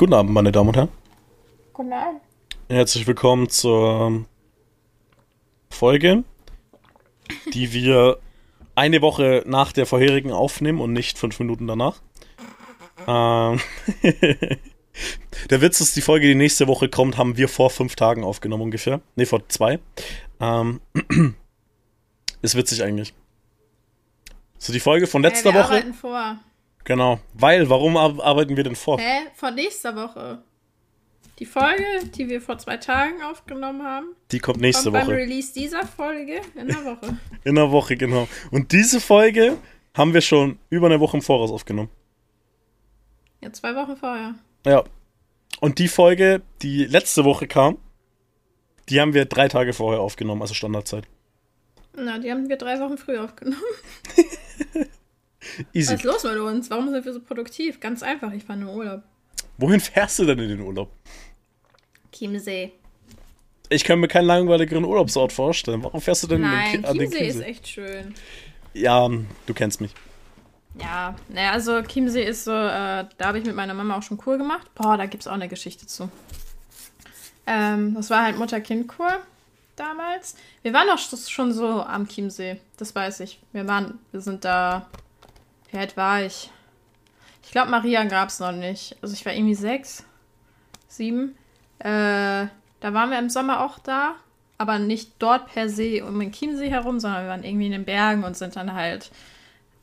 Guten Abend, meine Damen und Herren. Guten Abend. Herzlich willkommen zur Folge, die wir eine Woche nach der vorherigen aufnehmen und nicht fünf Minuten danach. Ähm der Witz ist, die Folge, die nächste Woche kommt, haben wir vor fünf Tagen aufgenommen ungefähr. Ne, vor zwei. Ähm ist witzig eigentlich. So die Folge von letzter Hey, wir Woche. arbeiten vor. Genau. Weil, warum ar- arbeiten wir denn vor? Hä? Von nächster Woche. Die Folge, die wir vor zwei Tagen aufgenommen haben, Die kommt nächste kommt beim Woche. Release dieser Folge in der Woche. In der Woche, genau. Und diese Folge haben wir schon über eine Woche im Voraus aufgenommen. Ja, zwei Wochen vorher. Ja. Und die Folge, die letzte Woche kam, die haben wir drei Tage vorher aufgenommen, also Standardzeit. Na, die haben wir drei Wochen früh aufgenommen. Easy. Was ist los mit uns? Warum sind wir so produktiv? Ganz einfach, ich fahre nur Urlaub. Wohin fährst du denn in den Urlaub? Chiemsee. Ich kann mir keinen langweiligeren Urlaubsort vorstellen. Warum fährst du denn Nein, in den, an den Chiemsee ist Chiemsee? echt schön. Ja, du kennst mich. Ja, naja, also Chiemsee ist so, äh, da habe ich mit meiner Mama auch schon Kur gemacht. Boah, da gibt es auch eine Geschichte zu. Ähm, das war halt Mutter-Kind-Kur damals. Wir waren auch sch- schon so am Chiemsee, das weiß ich. Wir waren, wir sind da, wie alt war ich? Ich glaube, Maria gab es noch nicht. Also ich war irgendwie sechs, sieben. Äh, da waren wir im Sommer auch da, aber nicht dort per se um den Chiemsee herum, sondern wir waren irgendwie in den Bergen und sind dann halt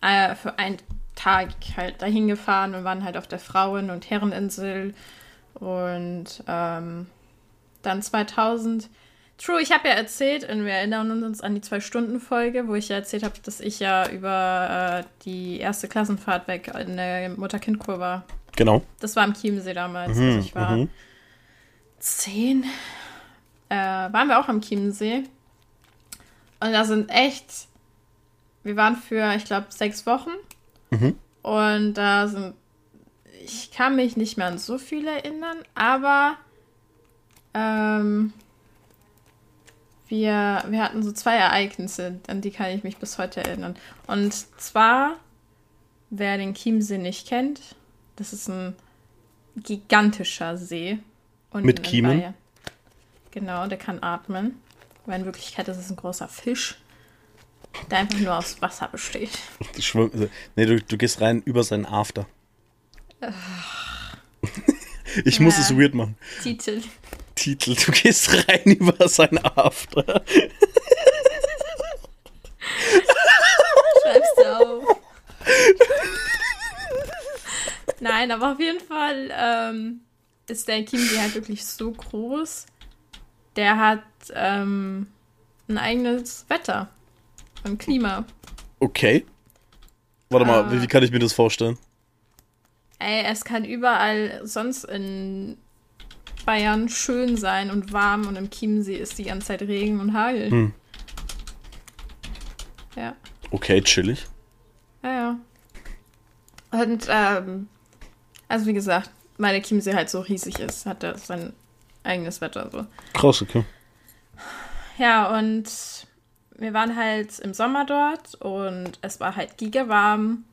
äh, für einen Tag halt dahin gefahren und waren halt auf der Frauen- und Herreninsel. Und ähm, dann 2000. True, ich habe ja erzählt, und wir erinnern uns an die Zwei-Stunden-Folge, wo ich ja erzählt habe, dass ich ja über äh, die erste Klassenfahrt weg in der Mutter-Kind-Kur war. Genau. Das war am Chiemsee damals. Mhm, also ich war mhm. zehn. Äh, waren wir auch am Chiemsee. Und da sind echt. Wir waren für, ich glaube, sechs Wochen. Mhm. Und da sind. Ich kann mich nicht mehr an so viel erinnern, aber. Ähm, wir, wir hatten so zwei Ereignisse, an die kann ich mich bis heute erinnern. Und zwar, wer den Chiemsee nicht kennt, das ist ein gigantischer See. Mit Kiemen? Bayern. Genau, der kann atmen. Aber in Wirklichkeit ist es ein großer Fisch, der einfach nur aus Wasser besteht. Schwimm, nee, du, du gehst rein über seinen After. ich muss Ja. es weird machen. Titel. Titel, du gehst rein über seinen After. Schreibst du auf. Nein, aber auf jeden Fall ähm, ist der Chiemsee halt wirklich so groß. Der hat ähm, ein eigenes Wetter und Klima. Okay. Warte mal, wie, wie kann ich mir das vorstellen? Ey, es kann überall sonst in Bayern schön sein und warm und im Chiemsee ist die ganze Zeit Regen und Hagel. Hm. Ja. Okay, chillig. Ja, ja. Und, ähm, also wie gesagt, weil der Chiemsee halt so riesig ist, hat er sein eigenes Wetter so. Krass, okay. Ja, und wir waren halt im Sommer dort und es war halt gigawarm.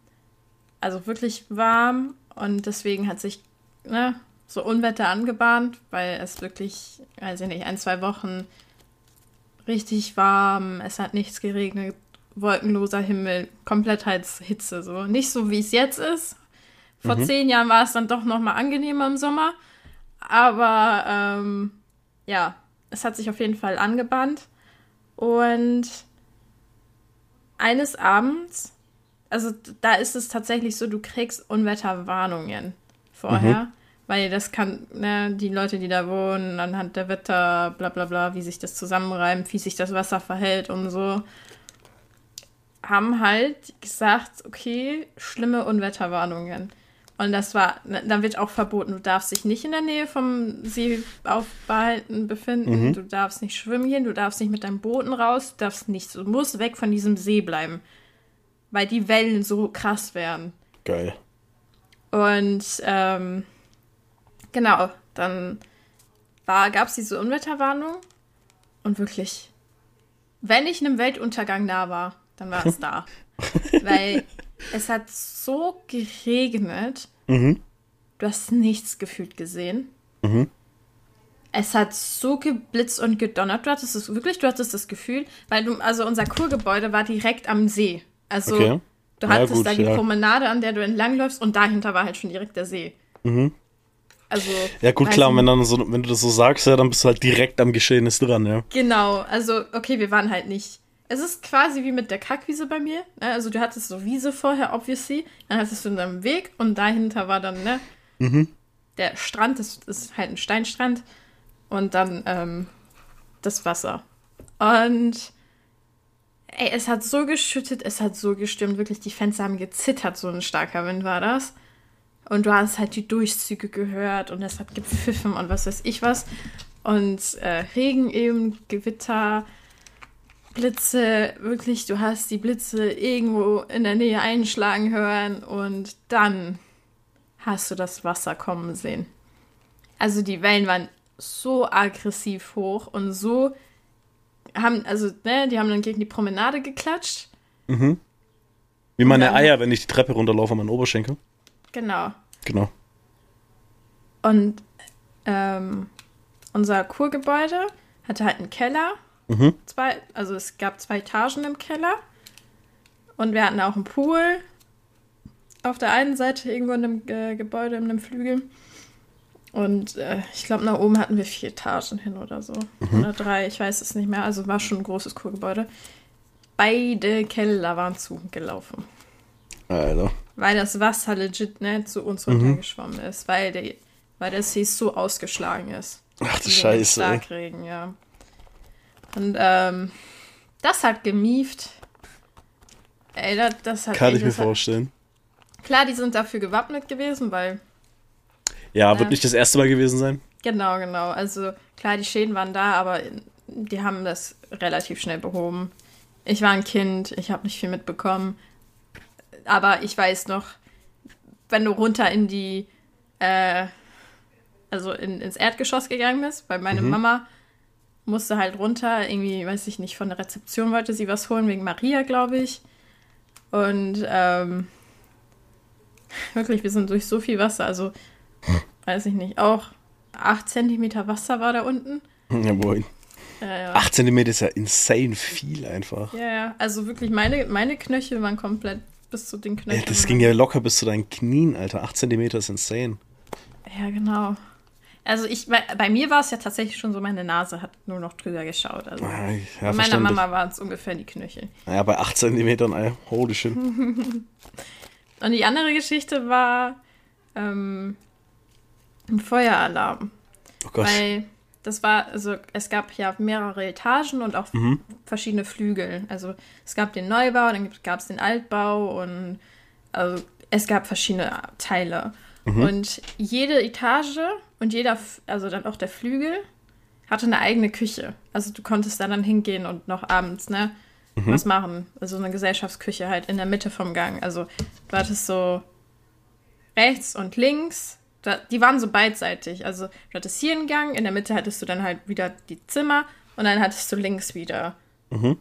Also wirklich warm und deswegen hat sich ne, so Unwetter angebahnt, weil es wirklich, weiß ich nicht, ein, zwei Wochen richtig warm, es hat nichts geregnet, wolkenloser Himmel, komplett halt Hitze so. Nicht so, wie es jetzt ist. Vor zehn Jahren war es dann doch noch mal angenehmer im Sommer. Aber ähm, ja, es hat sich auf jeden Fall angebahnt. Und eines Abends, also da ist es tatsächlich so, du kriegst Unwetterwarnungen vorher. Weil das kann, ne, die Leute, die da wohnen, anhand der Wetter, bla bla bla, wie sich das zusammenreimt, wie sich das Wasser verhält und so, haben halt gesagt, okay, schlimme Unwetterwarnungen. Und das war, dann wird auch verboten, du darfst dich nicht in der Nähe vom See aufbehalten befinden, du darfst nicht schwimmen gehen, du darfst nicht mit deinem Booten raus, du darfst nichts, du musst weg von diesem See bleiben, weil die Wellen so krass werden. Geil. Und ähm, genau, dann gab es diese Unwetterwarnung und wirklich, wenn ich einem Weltuntergang nah war, dann war es da. Weil es hat so geregnet. Mhm. Du hast nichts gefühlt gesehen. Mhm. Es hat so geblitzt und gedonnert. Du hattest es wirklich, du hattest das Gefühl, weil du, also unser Kurgebäude war direkt am See. Also Okay. du Ja, hattest gut, da die ja. Promenade, an der du entlangläufst und dahinter war halt schon direkt der See. Mhm. Also. Ja, gut, klar, nicht. wenn, dann so, wenn du das so sagst, ja, dann bist du halt direkt am Geschehnis dran, ja. Genau, also okay, wir waren halt nicht. Es ist quasi wie mit der Kackwiese bei mir. Ne? Also du hattest so Wiese vorher, obviously. Dann hattest du einen Weg und dahinter war dann, ne? Mhm. Der Strand, das ist halt ein Steinstrand. Und dann ähm, das Wasser. Und ey, es hat so geschüttet, es hat so gestürmt. Wirklich, die Fenster haben gezittert, so ein starker Wind war das. Und du hast halt die Durchzüge gehört und es hat gepfiffen und was weiß ich was. Und äh, Regen eben, Gewitter, Blitze, wirklich, du hast die Blitze irgendwo in der Nähe einschlagen hören und dann hast du das Wasser kommen sehen. Also die Wellen waren so aggressiv hoch und so haben, also, ne, die haben dann gegen die Promenade geklatscht. Mhm. Wie meine dann- Eier, wenn ich die Treppe runterlaufe an meinen Oberschenkel. Genau. Genau. Und ähm, unser Kurgebäude hatte halt einen Keller. Mhm. Zwei, also es gab zwei Etagen im Keller. Und wir hatten auch einen Pool. Auf der einen Seite irgendwo in einem äh, Gebäude, in einem Flügel. Und äh, ich glaube, nach oben hatten wir vier Etagen hin oder so. Oder drei, ich weiß es nicht mehr. Also war schon ein großes Kurgebäude. Beide Keller waren zugelaufen. Alter. Weil das Wasser legit ne, zu uns runtergeschwommen ist. Weil der, weil der See so ausgeschlagen ist. Ach du Scheiße. Starkregen, ja. Und ähm, das hat gemieft. Ey, das, das hat Kann ey, ich mir hat, vorstellen. Klar, die sind dafür gewappnet gewesen, weil Ja, Ja. wird nicht das erste Mal gewesen sein. Genau, genau. Also klar, die Schäden waren da, aber die haben das relativ schnell behoben. Ich war ein Kind, ich habe nicht viel mitbekommen. Aber ich weiß noch, wenn du runter in die, äh, also in, ins Erdgeschoss gegangen bist, weil meine Mama musste halt runter, irgendwie, weiß ich nicht, von der Rezeption wollte sie was holen, wegen Maria, glaube ich. Und ähm, wirklich, wir sind durch so viel Wasser, also weiß ich nicht, auch 8 Zentimeter Wasser war da unten. Ja, moin. Ja, ja. 8 cm ist ja insane viel einfach. Ja, ja. Also wirklich, meine, meine Knöchel waren komplett bis zu den Ja, Knöcheln. das ging ja locker bis zu deinen Knien, Alter. 8 cm ist insane. Ja, genau. Also ich, bei, bei mir war es ja tatsächlich schon so, meine Nase hat nur noch drüber geschaut. Also Ja, bei meiner. Mama waren es ungefähr die Knöchel. Naja, bei 8 cm, holy shit. Und die andere Geschichte war ähm, ein Feueralarm. Oh Gott. Weil das war, also es gab ja mehrere Etagen und auch Mhm. verschiedene Flügel. Also es gab den Neubau, dann gab es den Altbau und also es gab verschiedene Teile. Mhm. Und jede Etage und jeder, also dann auch der Flügel, hatte eine eigene Küche. Also du konntest da dann hingehen und noch abends, ne, Mhm. was machen. Also eine Gesellschaftsküche halt in der Mitte vom Gang. Also du hattest so rechts und links, da, die waren so beidseitig. Also du hattest hier einen Gang, in der Mitte hattest du dann halt wieder die Zimmer und dann hattest du links wieder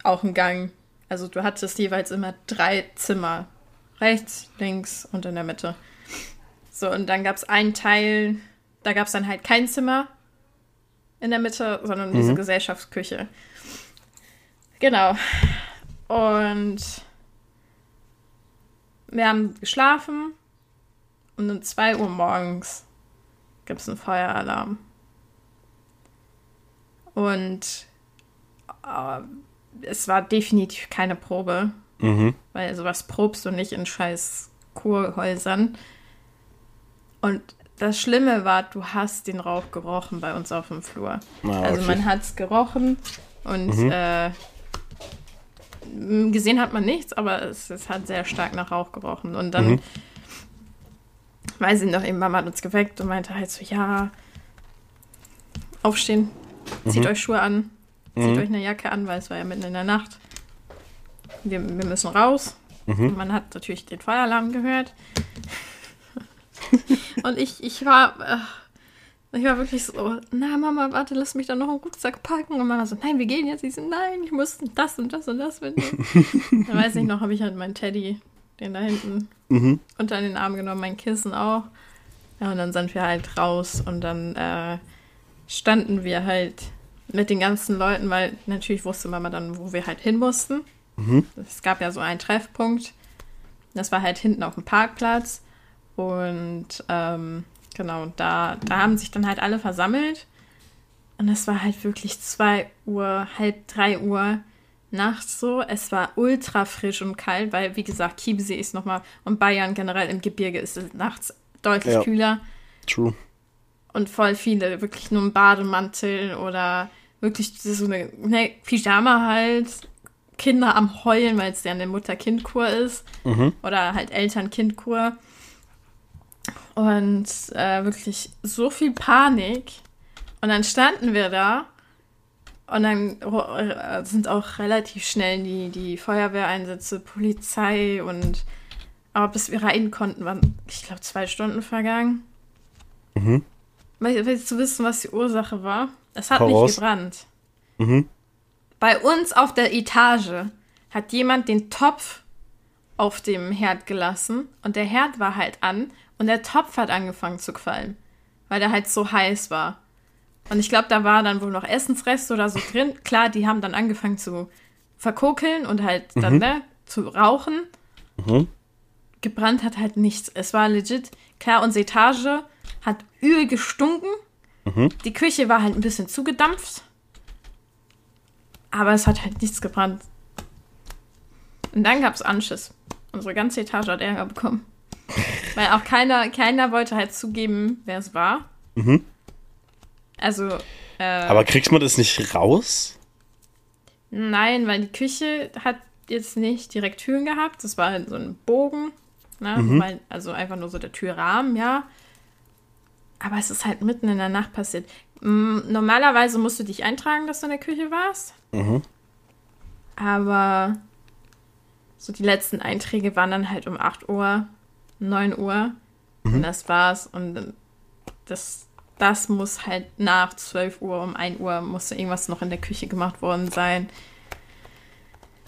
auch einen Gang. Also du hattest jeweils immer drei Zimmer. Rechts, links und in der Mitte. So, und dann gab es einen Teil, da gab es dann halt kein Zimmer in der Mitte, sondern diese Gesellschaftsküche. Genau. Und wir haben geschlafen und um 2 Uhr morgens gibt es einen Feueralarm. Und äh, es war definitiv keine Probe, Mhm. weil sowas probst du nicht in scheiß Kurhäusern. Und das Schlimme war, du hast den Rauch gerochen bei uns auf dem Flur. Ah, Also okay. man hat es gerochen und äh, m- gesehen hat man nichts, aber es, es hat sehr stark nach Rauch gerochen. Und dann, Mhm. Weiß ich noch, eben Mama hat uns geweckt und meinte halt so, ja, aufstehen, zieht Mhm. euch Schuhe an, zieht Mhm. euch eine Jacke an, weil es war ja mitten in der Nacht. Wir, wir müssen raus. Mhm. Man hat natürlich den Feueralarm gehört. und ich, ich war, äh, ich war wirklich so, na Mama, warte, lass mich da noch einen Rucksack packen. Und Mama so, nein, wir gehen jetzt. Ich so, nein, ich muss das und das und das mitnehmen. Dann weiß ich noch, habe ich halt meinen Teddy, den da hinten Mhm. unter den Arm genommen, mein Kissen auch. Ja, und dann sind wir halt raus und dann äh, standen wir halt mit den ganzen Leuten, weil natürlich wusste Mama dann, wo wir halt hin mussten. Mhm. Es gab ja so einen Treffpunkt. Das war halt hinten auf dem Parkplatz. Und ähm, genau, da, da haben sich dann halt alle versammelt. Und es war halt wirklich 2 Uhr, halb 3 Uhr nachts so. Es war ultra frisch und kalt, weil, wie gesagt, Chiemsee ist nochmal und Bayern generell im Gebirge ist es nachts deutlich Ja. kühler. True. Und voll viele wirklich nur im Bademantel oder wirklich so eine ne, Pyjama halt. Kinder am Heulen, weil es ja eine Mutter-Kind-Kur ist. Mhm. Oder halt Eltern-Kind-Kur. Und äh, wirklich so viel Panik. Und dann standen wir da. Und dann äh, sind auch relativ schnell die, die Feuerwehreinsätze, Polizei und. Aber bis wir rein konnten, waren, ich glaube, zwei Stunden vergangen. Mhm. Willst du wissen, was die Ursache war? Es hat Hau nicht gebrannt. Mhm. Bei uns auf der Etage hat jemand den Topf auf dem Herd gelassen und der Herd war halt an und der Topf hat angefangen zu qualmen, weil der halt so heiß war. Und ich glaube, da war dann wohl noch Essensreste oder so drin. Klar, die haben dann angefangen zu verkokeln und halt dann, ne, zu rauchen. Mhm. Gebrannt hat halt nichts. Es war legit. Klar, unsere Etage hat übel gestunken. Mhm. Die Küche war halt ein bisschen zugedampft. Aber es hat halt nichts gebrannt. Und dann gab es Anschiss. Unsere ganze Etage hat Ärger bekommen. Weil auch keiner, keiner wollte halt zugeben, wer es war. Mhm. Also, äh, Aber kriegt man das nicht raus? nein, weil die Küche hat jetzt nicht direkt Türen gehabt. Das war halt so ein Bogen. Ne? Weil, also einfach nur so der Türrahmen, ja. Aber es ist halt mitten in der Nacht passiert. Normalerweise musst du dich eintragen, dass du in der Küche warst. Mhm. Aber so die letzten Einträge waren dann halt um 8 Uhr, 9 Uhr. Und das war's. Und das, das muss halt nach 12 Uhr, um 1 Uhr, musste irgendwas noch in der Küche gemacht worden sein.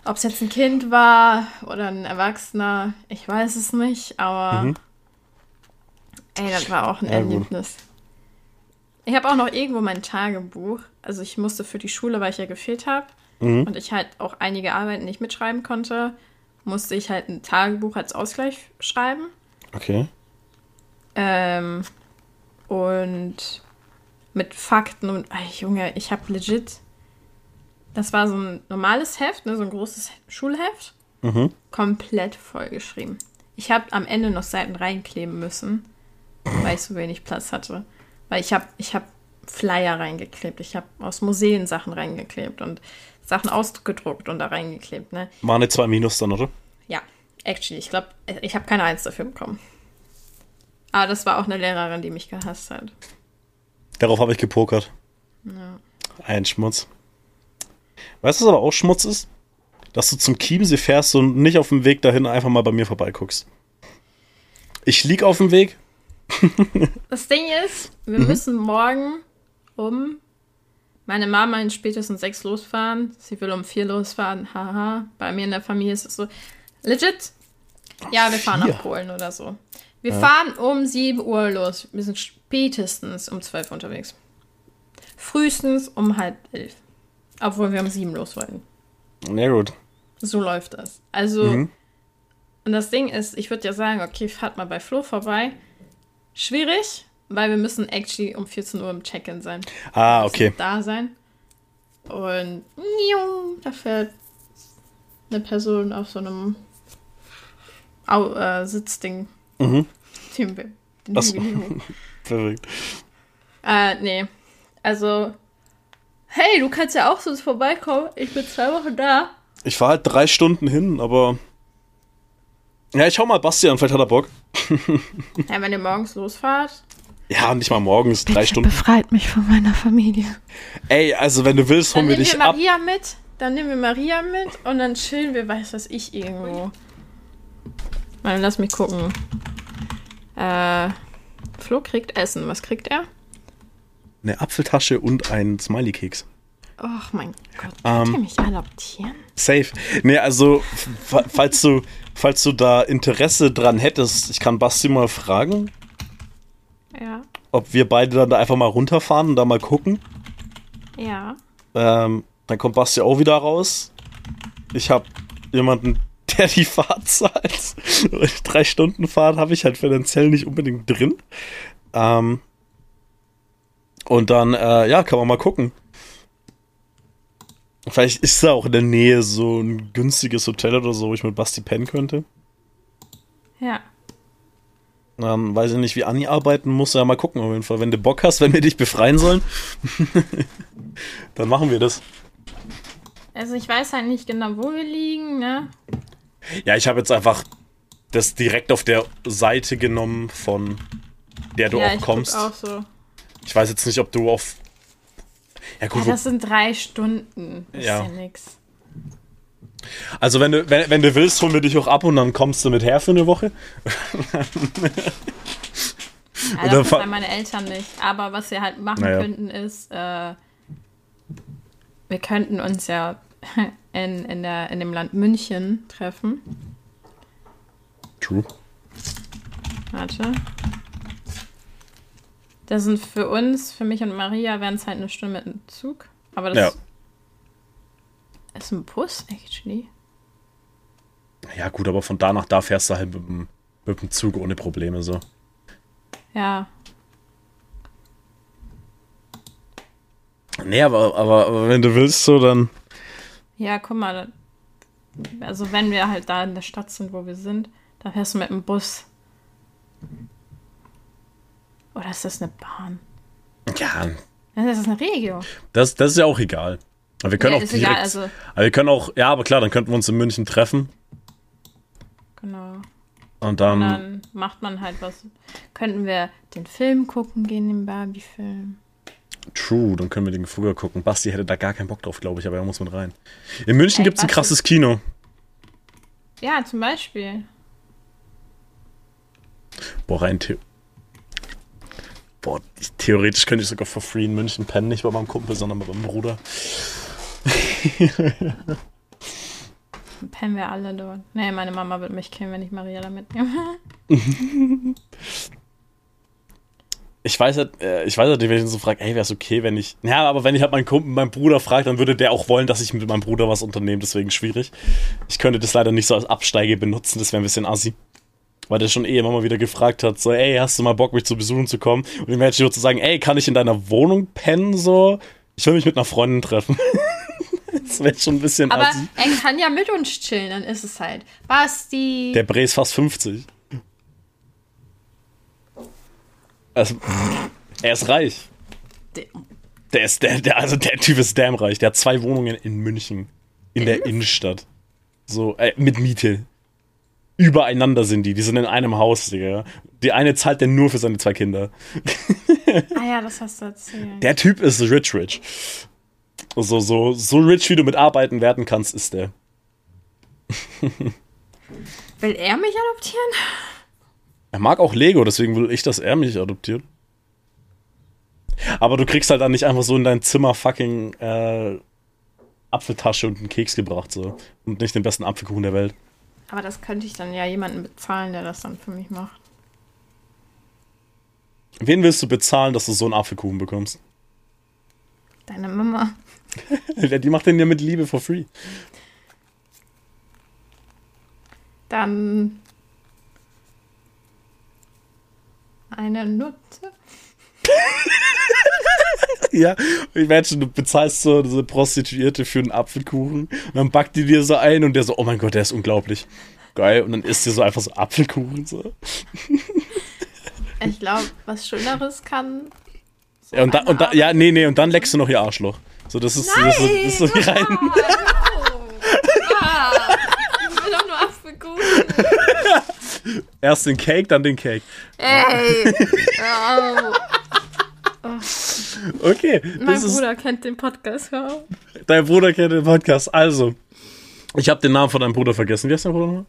Ob es jetzt ein Kind war oder ein Erwachsener, ich weiß es nicht, aber Mhm. ey, das war auch ein Ja, gut. Erlebnis. Ich habe auch noch irgendwo mein Tagebuch. Also ich musste für die Schule, weil ich ja gefehlt habe Mhm. und ich halt auch einige Arbeiten nicht mitschreiben konnte, musste ich halt ein Tagebuch als Ausgleich schreiben. Okay. Ähm, und mit Fakten und, ey, Junge, ich habe legit, das war so ein normales Heft, ne, so ein großes Schulheft, Mhm. komplett vollgeschrieben. Ich habe am Ende noch Seiten reinkleben müssen, weil ich so wenig Platz hatte. Weil ich habe ich hab Flyer reingeklebt, ich habe aus Museen Sachen reingeklebt und Sachen ausgedruckt und da reingeklebt, ne? War eine 2 Minus dann, oder? Ja, actually, ich glaube, ich habe keine Eins dafür bekommen. Aber das war auch eine Lehrerin, die mich gehasst hat. Darauf habe ich gepokert. Ja. Ein Schmutz. Weißt du, was aber auch Schmutz ist? Dass du zum Chiemsee fährst und nicht auf dem Weg dahin einfach mal bei mir vorbeiguckst. Ich lieg auf dem Weg. Das Ding ist, wir müssen morgen um. Meine Mama in spätestens sechs losfahren. Sie will um vier losfahren. Haha. Bei mir in der Familie ist es so. Legit? Ja, wir fahren nach Polen oder so. Wir fahren um 7 Uhr los. Wir sind spätestens um 12 Uhr unterwegs. Frühestens um halb elf. Obwohl wir um sieben los wollten. Na gut. So läuft das. Also, Mhm. und das Ding ist, ich würde ja sagen, okay, fahrt mal bei Flo vorbei. Schwierig, weil wir müssen actually um 14 Uhr im Check-in sein. Ah, okay. Da sein. Und da fährt eine Person auf so einem Au äh, Sitzding. Mhm. Den, den Ach so. Hügel hoch. Perfekt. Äh, nee. Also, hey, du kannst ja auch sonst vorbeikommen. Ich bin zwei Wochen da. Ich fahre halt drei Stunden hin, aber. Ja, ich schau mal Basti an, vielleicht hat er Bock. Ja, wenn ihr morgens losfahrt. Ja, nicht mal morgens, drei Stunden. Befreit mich von meiner Familie. Ey, also wenn du willst, Dann holen wir nehmen wir dich ab. Maria mit. Dann nehmen wir Maria mit und dann chillen wir, weiß was ich, irgendwo. Mal, lass mich gucken. Äh, Flo kriegt Essen. Was kriegt er? Eine Apfeltasche und ein Smiley-Keks. Och mein Gott, Ähm. könnt ihr mich adoptieren? Safe. Nee, also, fa- falls du, falls du da Interesse dran hättest, ich kann Basti mal fragen. Ja. ob wir beide dann da einfach mal runterfahren und da mal gucken. Ja. Ähm, dann kommt Basti auch wieder raus. Ich habe jemanden, der die Fahrt zahlt. Drei Stunden Fahrt habe ich halt finanziell nicht unbedingt drin. Ähm, und dann, äh, ja, kann man mal gucken. Vielleicht ist da auch in der Nähe so ein günstiges Hotel oder so, wo ich mit Basti pennen könnte. Ja. Ähm, weiß ich nicht, wie Anni arbeiten muss. Ja, mal gucken auf jeden Fall. Wenn du Bock hast, wenn wir dich befreien sollen, dann machen wir das. Also ich weiß halt nicht genau, wo wir liegen, ne? Ja, ich habe jetzt einfach das direkt auf der Seite genommen, von der du ja, auch ich kommst. Auch so. Ich weiß jetzt nicht, ob du auf. Ja, gut, Ja, das sind drei Stunden. Das Ja. ist ja nix. also wenn du, wenn, wenn du willst, holen wir dich auch ab und dann kommst du mit her für eine Woche. Ja, dann das wollen meine Eltern nicht. Aber was wir halt machen Naja. könnten, ist, äh, wir könnten uns ja in, in, der, in dem Land München treffen. True. Warte. Das sind für uns, für mich und Maria, wären es halt eine Stunde mit dem Zug. Aber das Ja. ist ein Bus, actually. Ja, gut, aber von da nach da fährst du halt mit dem, mit dem Zug ohne Probleme so. Ja. Nee, aber, aber, aber wenn du willst, so dann. Ja, guck mal. Also wenn wir halt da in der Stadt sind, wo wir sind, dann fährst du mit dem Bus. Oder ist das eine Bahn? Ja, Das ist eine Regio. das, das ist ja auch egal. Aber wir können Ja, auch direkt. egal, also- aber wir können auch, ja, aber klar, dann könnten wir uns in München treffen Genau. und Und dann. dann macht man halt was. Könnten wir den Film gucken gehen, den Barbie-Film. True, dann können wir den früher gucken. Basti hätte da gar keinen Bock drauf, glaube ich, aber er muss mit rein. In München gibt es ein krasses Kino. Ja, zum Beispiel. Boah, rein The Boah, ich, theoretisch könnte ich sogar for free in München pennen, nicht bei meinem Kumpel, sondern bei meinem Bruder. Pennen wir alle dort. Nee, meine Mama wird mich kennen, wenn ich Maria da mitnehme. Ich weiß halt, äh, ich weiß halt wenn ich ihn so frage, ey, wäre es okay, wenn ich. Ja, aber wenn ich halt meinen Kumpel, meinen Bruder frage, dann würde der auch wollen, dass ich mit meinem Bruder was unternehme, deswegen schwierig. Ich könnte das leider nicht so als Absteige benutzen, das wäre ein bisschen assi. Weil der schon eh immer mal wieder gefragt hat, so, ey, hast du mal Bock, mich zu besuchen zu kommen? Und ihm hätte ich nur zu sagen, ey, kann ich in deiner Wohnung pennen, so? Ich will mich mit einer Freundin treffen. das wäre schon ein bisschen Aber assi. er kann ja mit uns chillen, dann ist es halt. Basti. Der Bre ist fast 50. Also, er ist reich. Der- ist, der, der, also der Typ ist damn reich. Der hat zwei Wohnungen in München. In der Innenstadt. So, äh, mit Miete. Übereinander sind die. Die sind in einem Haus, Digga. Die eine zahlt der nur für seine zwei Kinder. Ah ja, das hast du erzählt. Der Typ ist rich, rich. So, so, so rich, wie du mit Arbeiten werden kannst, ist der. Will er mich adoptieren? Er mag auch Lego, deswegen will ich, dass er mich adoptiert. Aber du kriegst halt dann nicht einfach so in dein Zimmer fucking äh, Apfeltasche und einen Keks gebracht, so. Und nicht den besten Apfelkuchen der Welt. Aber das könnte ich dann ja jemanden bezahlen, der das dann für mich macht. Wen willst du bezahlen, dass du so einen Apfelkuchen bekommst? Deine Mama. Die macht den ja mit Liebe for free. Dann eine Nutte. Ja, ich werde schon, du bezahlst so diese Prostituierte für einen Apfelkuchen und dann backt die dir so ein und der so, oh mein Gott, der ist unglaublich. Geil. Und dann isst dir so einfach so Apfelkuchen so. Ich glaube, was Schöneres kann. so Ja, und, da, und da, ja, nee, nee, und dann leckst du noch ihr Arschloch. So, das ist, das ist, so- das ist so die rein. Ah, ich will doch nur Apfelkuchen. Erst den Cake, dann den Cake. Ey. Oh. Okay, Mein das ist, Bruder kennt den Podcast. Ja. dein Bruder kennt den Podcast. Also, ich habe den Namen von deinem Bruder vergessen. Wie heißt dein Bruder nochmal?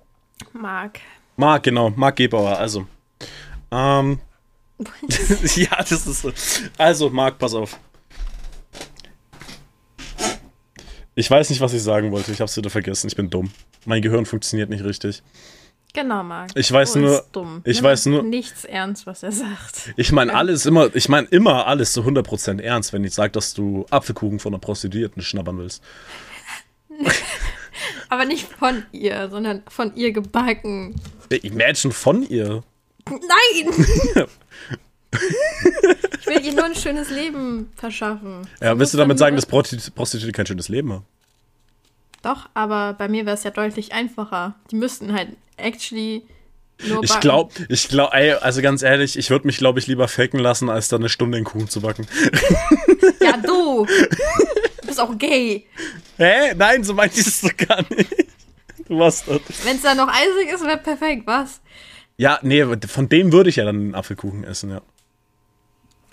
Marc. Marc, genau, Marc Gebauer. Also, ähm, ja, das ist so. Also, Marc, pass auf. Ich weiß nicht, was ich sagen wollte. Ich hab's wieder vergessen. Ich bin dumm. Mein Gehirn funktioniert nicht richtig. Genau, Marc. Ich weiß Bo nur- Ist dumm. ich Nimm weiß nur- Nichts ernst, was er sagt. Ich meine alles immer, ich meine immer alles zu 100% ernst, wenn ich sage, dass du Apfelkuchen von einer Prostituierten schnappern willst. Aber nicht von ihr, sondern von ihr gebacken. Imagine von ihr. Nein! ich will ihr nur ein schönes Leben verschaffen. Ja, Sie willst du damit sagen, dass Prosti- Prostituierte kein schönes Leben haben? Doch, aber bei mir wäre es ja deutlich einfacher. Die müssten halt actually nur Ich backen. glaube, ich glaube, ey, also ganz ehrlich, ich würde mich, glaube ich, lieber faken lassen, als da eine Stunde den Kuchen zu backen. Ja, du! Du bist auch gay. Hä? Nein, so meinte ich es doch gar nicht. Du warst das. Wenn es dann noch eisig ist, wäre perfekt, was? Ja, nee, von dem würde ich ja dann einen Apfelkuchen essen, ja.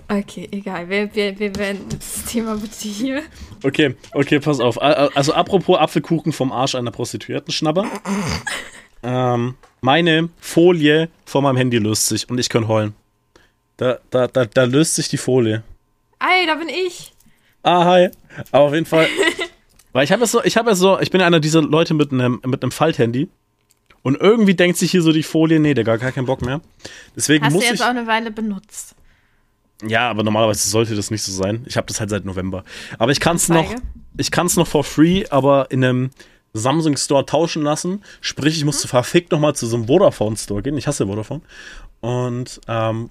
Okay, egal. Wir, wir, wir werden das Thema bitte hier. Okay, okay, pass auf. Also apropos Apfelkuchen vom Arsch einer Prostituierten schnabber. ähm, meine Folie von meinem Handy löst sich und ich kann heulen. Da, da, da, da löst sich die Folie. Ey, da bin ich. Ah, hi. Aber auf jeden Fall. Weil ich habe es so, ich habe so, ich bin einer dieser Leute mit einem mit einem Falthandy. Und irgendwie denkt sich hier so die Folie, nee, der gar keinen Bock mehr. Deswegen Hast du muss jetzt ich. auch eine Weile benutzt. Ja, aber normalerweise sollte das nicht so sein. Ich habe das halt seit November. Aber ich kann es noch, Zeige. ich kann es noch for free, aber in einem Samsung Store tauschen lassen. Sprich, ich musste verfickt noch mal zu so einem Vodafone Store gehen. Ich hasse Vodafone. Und ähm,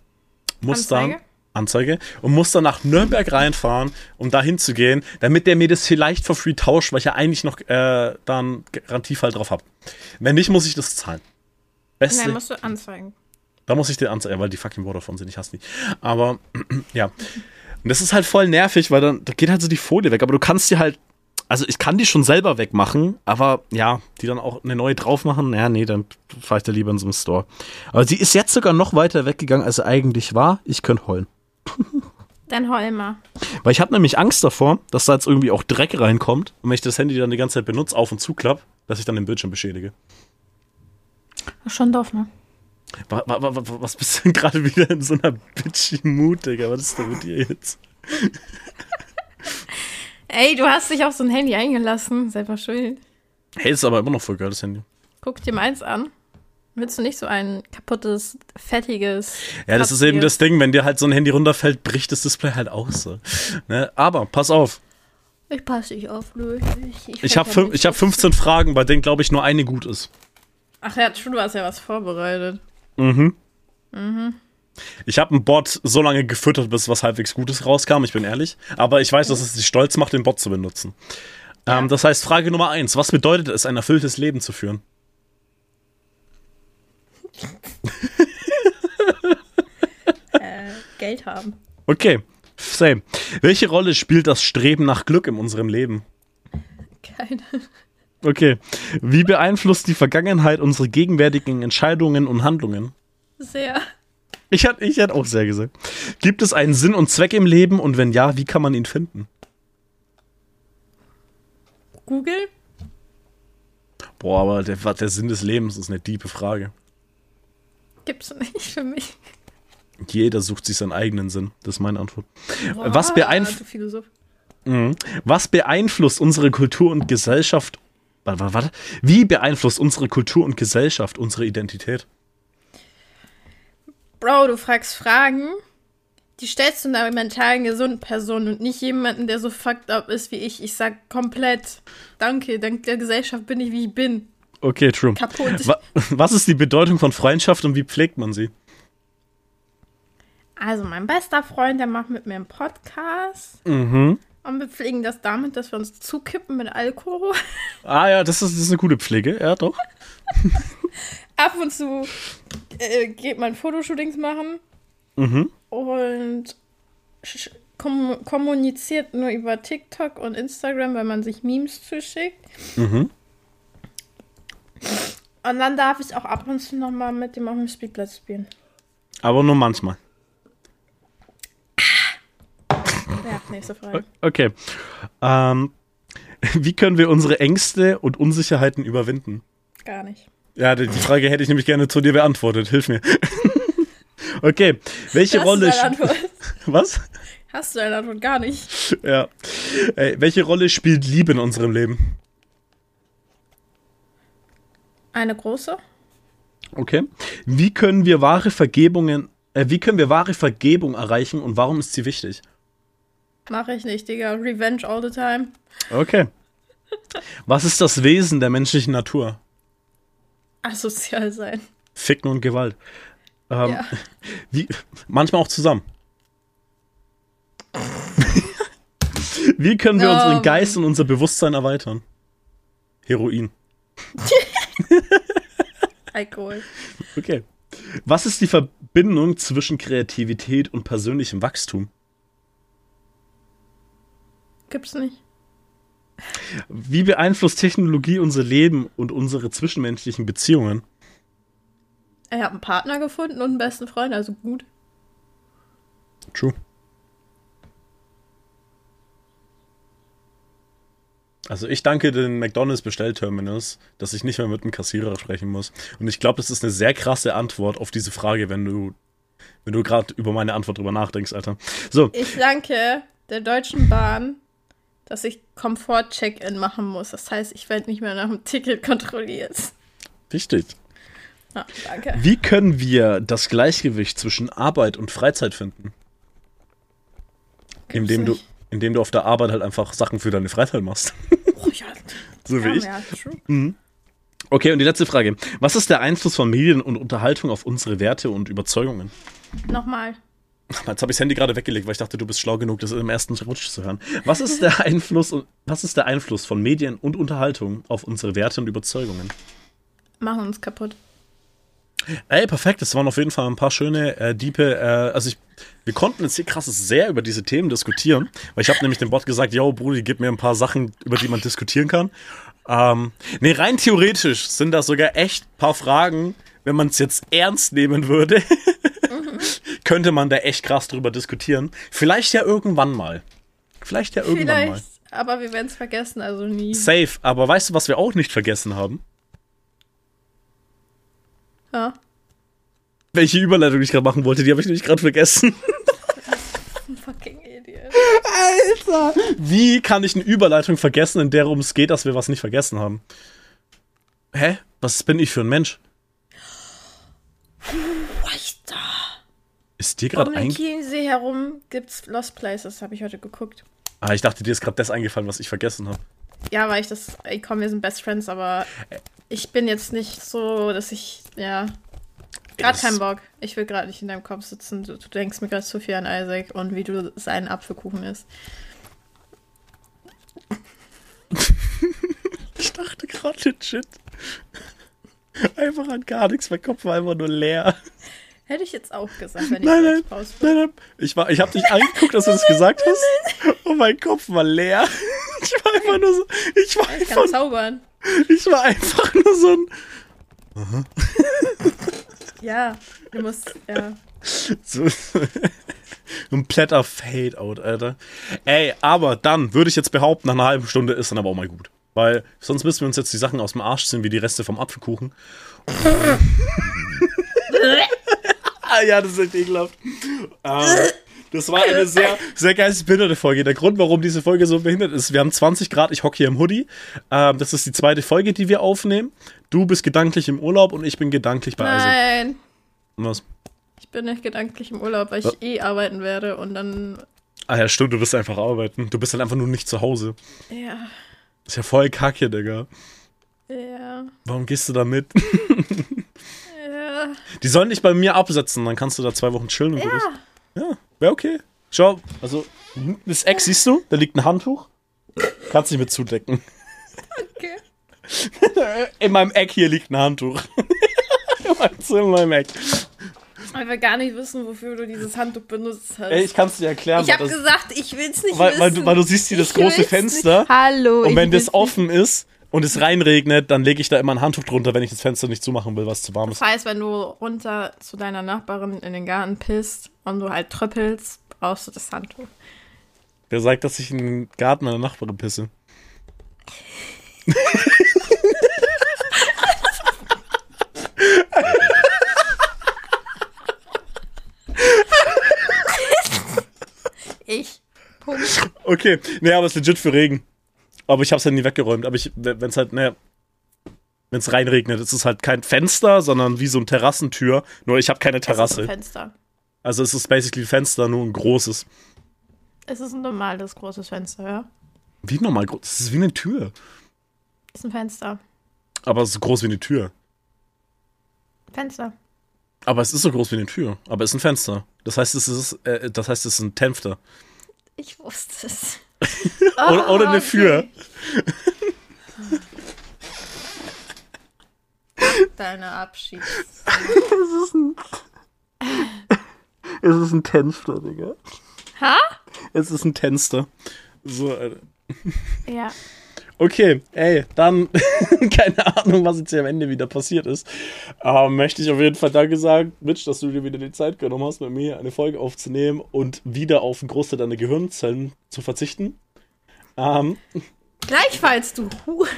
muss Anzeige? dann Anzeige und muss dann nach Nürnberg reinfahren, um da hinzugehen, damit der mir das vielleicht for free tauscht, weil ich ja eigentlich noch äh, dann Garantiefall drauf habe. Wenn nicht, muss ich das zahlen. Beste. Nein, musst du anzeigen. Da muss ich den anzeigen, weil die fucking Vodafone sind, ich hasse die. Aber, ja. Und das ist halt voll nervig, weil dann da geht halt so die Folie weg. Aber du kannst die halt, also ich kann die schon selber wegmachen, aber ja, die dann auch eine neue drauf machen, ja, nee, dann fahre ich da lieber in so einem Store. Aber sie ist jetzt sogar noch weiter weggegangen, als sie eigentlich war. Ich könnte heulen. Dann heul mal. Weil ich habe nämlich Angst davor, dass da jetzt irgendwie auch Dreck reinkommt und wenn ich das Handy dann die ganze Zeit benutze, auf und zuklapp, dass ich dann den Bildschirm beschädige. Schon doof, ne? Wa- wa- wa- wa- Was bist du denn gerade wieder in so einer bitchy Mut, Digga? Was ist denn mit dir jetzt? Ey, du hast dich auf so ein Handy eingelassen. Selber schuld. Hey, ist aber immer noch voll geil, das Handy. Guck dir meins an. Willst du nicht so ein kaputtes, fettiges. Ja, das ist eben das Ding, wenn dir halt so ein Handy runterfällt, bricht das Display halt aus. So. Ne? Aber, pass auf, Ich passe dich auf, Lö. Ich, ich habe ich hab 15 Fragen, bei denen, glaube ich, nur eine gut ist. Ach ja, du hast ja was vorbereitet. Mhm. Ich habe einen Bot so lange gefüttert, bis was halbwegs Gutes rauskam, ich bin ehrlich. Aber ich weiß, dass es dich stolz macht, den Bot zu benutzen. Ähm, das heißt, Frage Nummer eins: Was bedeutet es, ein erfülltes Leben zu führen? Äh, Geld haben. Okay, same. Welche Rolle spielt das Streben nach Glück in unserem Leben? Keine. Okay. Wie beeinflusst die Vergangenheit unsere gegenwärtigen Entscheidungen und Handlungen? Sehr. Ich hätte ich hätt auch sehr gesagt. Gibt es einen Sinn und Zweck im Leben und wenn ja, wie kann man ihn finden? Google? Boah, aber der, der Sinn des Lebens ist eine tiefe Frage. Gibt's nicht für mich. Jeder sucht sich seinen eigenen Sinn. Das ist meine Antwort. Was, beeinf. Mhm. Was beeinflusst unsere Kultur und Gesellschaft? Warte, warte, warte. Wie beeinflusst unsere Kultur und Gesellschaft unsere Identität? Bro, du fragst Fragen, die stellst du einer mentalen gesunden Person und nicht jemanden, der so fucked up ist wie ich. Ich sag komplett, danke, dank der Gesellschaft bin ich, wie ich bin. Okay, true. Kaputt. Wa was ist die Bedeutung von Freundschaft und wie pflegt man sie? Also, mein bester Freund, der macht mit mir einen Podcast. Mhm. Und wir pflegen das damit, dass wir uns zukippen mit Alkohol. Ah ja, das ist, das ist eine gute Pflege, ja doch. Ab und zu äh, geht man Fotoshootings machen. Mhm. Und kom kommuniziert nur über TikTok und Instagram, wenn man sich Memes zuschickt. Mhm. Und dann darf ich auch ab und zu noch mal mit dem auf dem Spielplatz spielen. Aber nur manchmal. Ja, nächste Frage. Okay. Ähm, wie können wir unsere Ängste und Unsicherheiten überwinden? Gar nicht. Ja, die die Frage hätte ich nämlich gerne zu dir beantwortet. Hilf mir. okay. Welche Hast Rolle. Was? Hast du deine Antwort gar nicht. Ja. Ey, welche Rolle spielt Liebe in unserem Leben? Eine große? Okay. Wie können wir wahre Vergebungen, äh, wie können wir wahre Vergebung erreichen und warum ist sie wichtig? Mache ich nicht, Digga. Revenge all the time. Okay. Was ist das Wesen der menschlichen Natur? Asozial sein. Ficken und Gewalt. Ähm, Ja. wie, manchmal auch zusammen. wie können wir Oh, unseren. Geist und unser Bewusstsein erweitern? Heroin. Alkohol. Okay. Was ist die Verbindung zwischen Kreativität und persönlichem Wachstum? Gibt's nicht. Wie beeinflusst Technologie unser Leben und unsere zwischenmenschlichen Beziehungen? Ich habe einen Partner gefunden und einen besten Freund, also gut. True. Also ich danke den McDonald's Bestellterminals, dass ich nicht mehr mit dem Kassierer sprechen muss. Und ich glaube, das ist eine sehr krasse Antwort auf diese Frage, wenn du, wenn du gerade über meine Antwort drüber nachdenkst, Alter. So, Ich danke der Deutschen Bahn, dass ich Komfort-Check-In machen muss. Das heißt, ich werde nicht mehr nach dem Ticket kontrolliert. wichtig. Ja, danke. Wie können wir das Gleichgewicht zwischen Arbeit und Freizeit finden? Indem du, indem du auf der Arbeit halt einfach Sachen für deine Freizeit machst. Oh, ja, so wie ja, ich. ja, true. Okay, und die letzte Frage. Was ist der Einfluss von Medien und Unterhaltung auf unsere Werte und Überzeugungen? Nochmal. Jetzt habe ich das Handy gerade weggelegt, weil ich dachte, du bist schlau genug, das im ersten Rutsch zu hören. Was ist der Einfluss, was ist der Einfluss von Medien und Unterhaltung auf unsere Werte und Überzeugungen? Machen uns kaputt. Ey, perfekt, das waren auf jeden Fall ein paar schöne, äh, diepe, äh, also ich, wir konnten jetzt hier krasses sehr über diese Themen diskutieren, weil ich habe nämlich dem Bot gesagt, yo, Brudi, gib mir ein paar Sachen, über die man diskutieren kann. Ähm, nee, rein theoretisch sind da sogar echt ein paar Fragen, wenn man es jetzt ernst nehmen würde, könnte man da echt krass drüber diskutieren. Vielleicht ja irgendwann mal. Vielleicht ja irgendwann Vielleicht, mal. aber wir werden es vergessen, also nie. Safe, aber weißt du, was wir auch nicht vergessen haben? Ja. Welche Überleitung ich gerade machen wollte, die habe ich nämlich gerade vergessen. Fucking Idiot. Alter! Wie kann ich eine Überleitung vergessen, in der es geht, dass wir was nicht vergessen haben? Hä? Was bin ich für ein Mensch? Alter. Ist dir Um gerade den ein... Chiemsee herum gibt's Lost Places, habe ich heute geguckt. Ah, ich dachte, dir ist gerade das eingefallen, was ich vergessen habe. Ja, weil ich das, ey, komm, wir sind Best Friends, aber ich bin jetzt nicht so, dass ich, ja, gerade keinen Bock. Ich will gerade nicht in deinem Kopf sitzen. Du, du denkst mir gerade zu viel an Isaac und wie du seinen Apfelkuchen isst. Ich dachte gerade legit. Einfach an gar nichts, mein Kopf war einfach nur leer. Hätte ich jetzt auch gesagt, wenn ich Nein, nein, raus nein, nein. Ich, war, ich habe dich angeguckt, dass du das gesagt hast. Und mein Kopf war leer. Ich war einfach nur so. Ich war, Ich kann einfach, zaubern. ich war einfach nur so ein. Ja, du musst, ja. So, ein Blätter Fade-out, Alter. Ey, aber dann würde ich jetzt behaupten, nach einer halben Stunde ist dann aber auch mal gut. Weil sonst müssen wir uns jetzt die Sachen aus dem Arsch ziehen, wie die Reste vom Apfelkuchen. ah, ja, das ist echt ekelhaft. Ähm, das war eine sehr, sehr geistesbehinderte Folge. Der Grund, warum diese Folge so behindert ist, wir haben 20 Grad, ich hocke hier im Hoodie. Ähm, das ist die zweite Folge, die wir aufnehmen. Du bist gedanklich im Urlaub und ich bin gedanklich bei Isaac. Nein, Was? ich bin nicht gedanklich im Urlaub, weil ich Was? eh arbeiten werde und dann, Ah ja, stimmt, du bist einfach arbeiten. Du bist halt einfach nur nicht zu Hause. ja, Ist ja voll kacke, Digga. ja, Warum gehst du da mit? ja. Die sollen dich bei mir absetzen, dann kannst du da zwei Wochen chillen und. Ja, Ja, wäre okay. Schau, also, das Eck siehst du, da liegt ein Handtuch. Kannst dich mit zudecken. okay. In meinem Eck hier liegt ein Handtuch. in meinem Zimmer, in meinem Eck. Weil wir gar nicht wissen, wofür du dieses Handtuch benutzt hast. Ey, ich kann es dir erklären. ich habe gesagt, ich will's nicht weil, wissen. weil, du, weil du siehst hier das Ich große Fenster. Nicht. Hallo. Und wenn das offen ist und es reinregnet, dann lege ich da immer ein Handtuch drunter, wenn ich das Fenster nicht zumachen will, was zu warm Nicht. ist. Das heißt, wenn du runter zu deiner Nachbarin in den Garten pisst und du halt tröppelst, brauchst du das Handtuch. Wer sagt, dass ich in den Garten meiner Nachbarin pisse? Ich. Punkt. Okay, nee, aber es ist legit für Regen. Aber ich hab's halt nie weggeräumt. Aber ich, wenn es halt, naja. wenn es reinregnet, ist es halt kein Fenster, sondern wie so eine Terrassentür. Nur ich habe keine Terrasse. Es ist ein Fenster. Also es ist basically ein Fenster, nur ein großes. Es ist ein normales großes Fenster, ja. Wie normal groß? Es ist wie eine Tür. Ist ein Fenster. Aber es ist so groß wie eine Tür. Fenster. Aber es ist so groß wie eine Tür. Aber es ist ein Fenster. Das heißt, es ist, äh, das heißt, es ist ein Tenfter. Ich wusste es. oder, oder eine okay. Für. Deine Abschieds. Es ist ein Tenfter, Digga. Ha? Es ist ein Tenster. So, äh, Ja. Okay, ey, dann keine Ahnung, was jetzt hier am Ende wieder passiert ist. Aber möchte ich auf jeden Fall Danke sagen, Mitch, dass du dir wieder die Zeit genommen hast, mit mir eine Folge aufzunehmen und wieder auf einen Großteil deiner Gehirnzellen zu verzichten. Ähm, Gleichfalls, du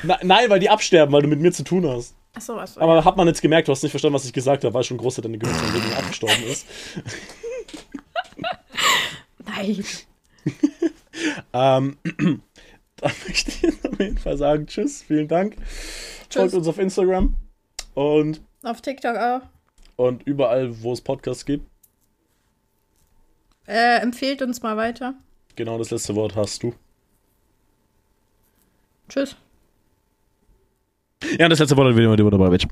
na, nein, weil die absterben, weil du mit mir zu tun hast. Achso, achso. Aber hat man jetzt gemerkt, du hast nicht verstanden, was ich gesagt habe, weil schon ein Großteil deiner Gehirnzellen wegen abgestorben ist. Nein. Ähm, dann möchte ich jetzt auf jeden Fall sagen, tschüss, vielen Dank. Folgt Tschüss. uns auf Instagram und, Auf TikTok auch. und überall, wo es Podcasts gibt. Äh, empfehlt uns mal weiter. Genau das letzte Wort hast du. Tschüss. Ja, das letzte Wort hat wieder mit dabei, Bitch.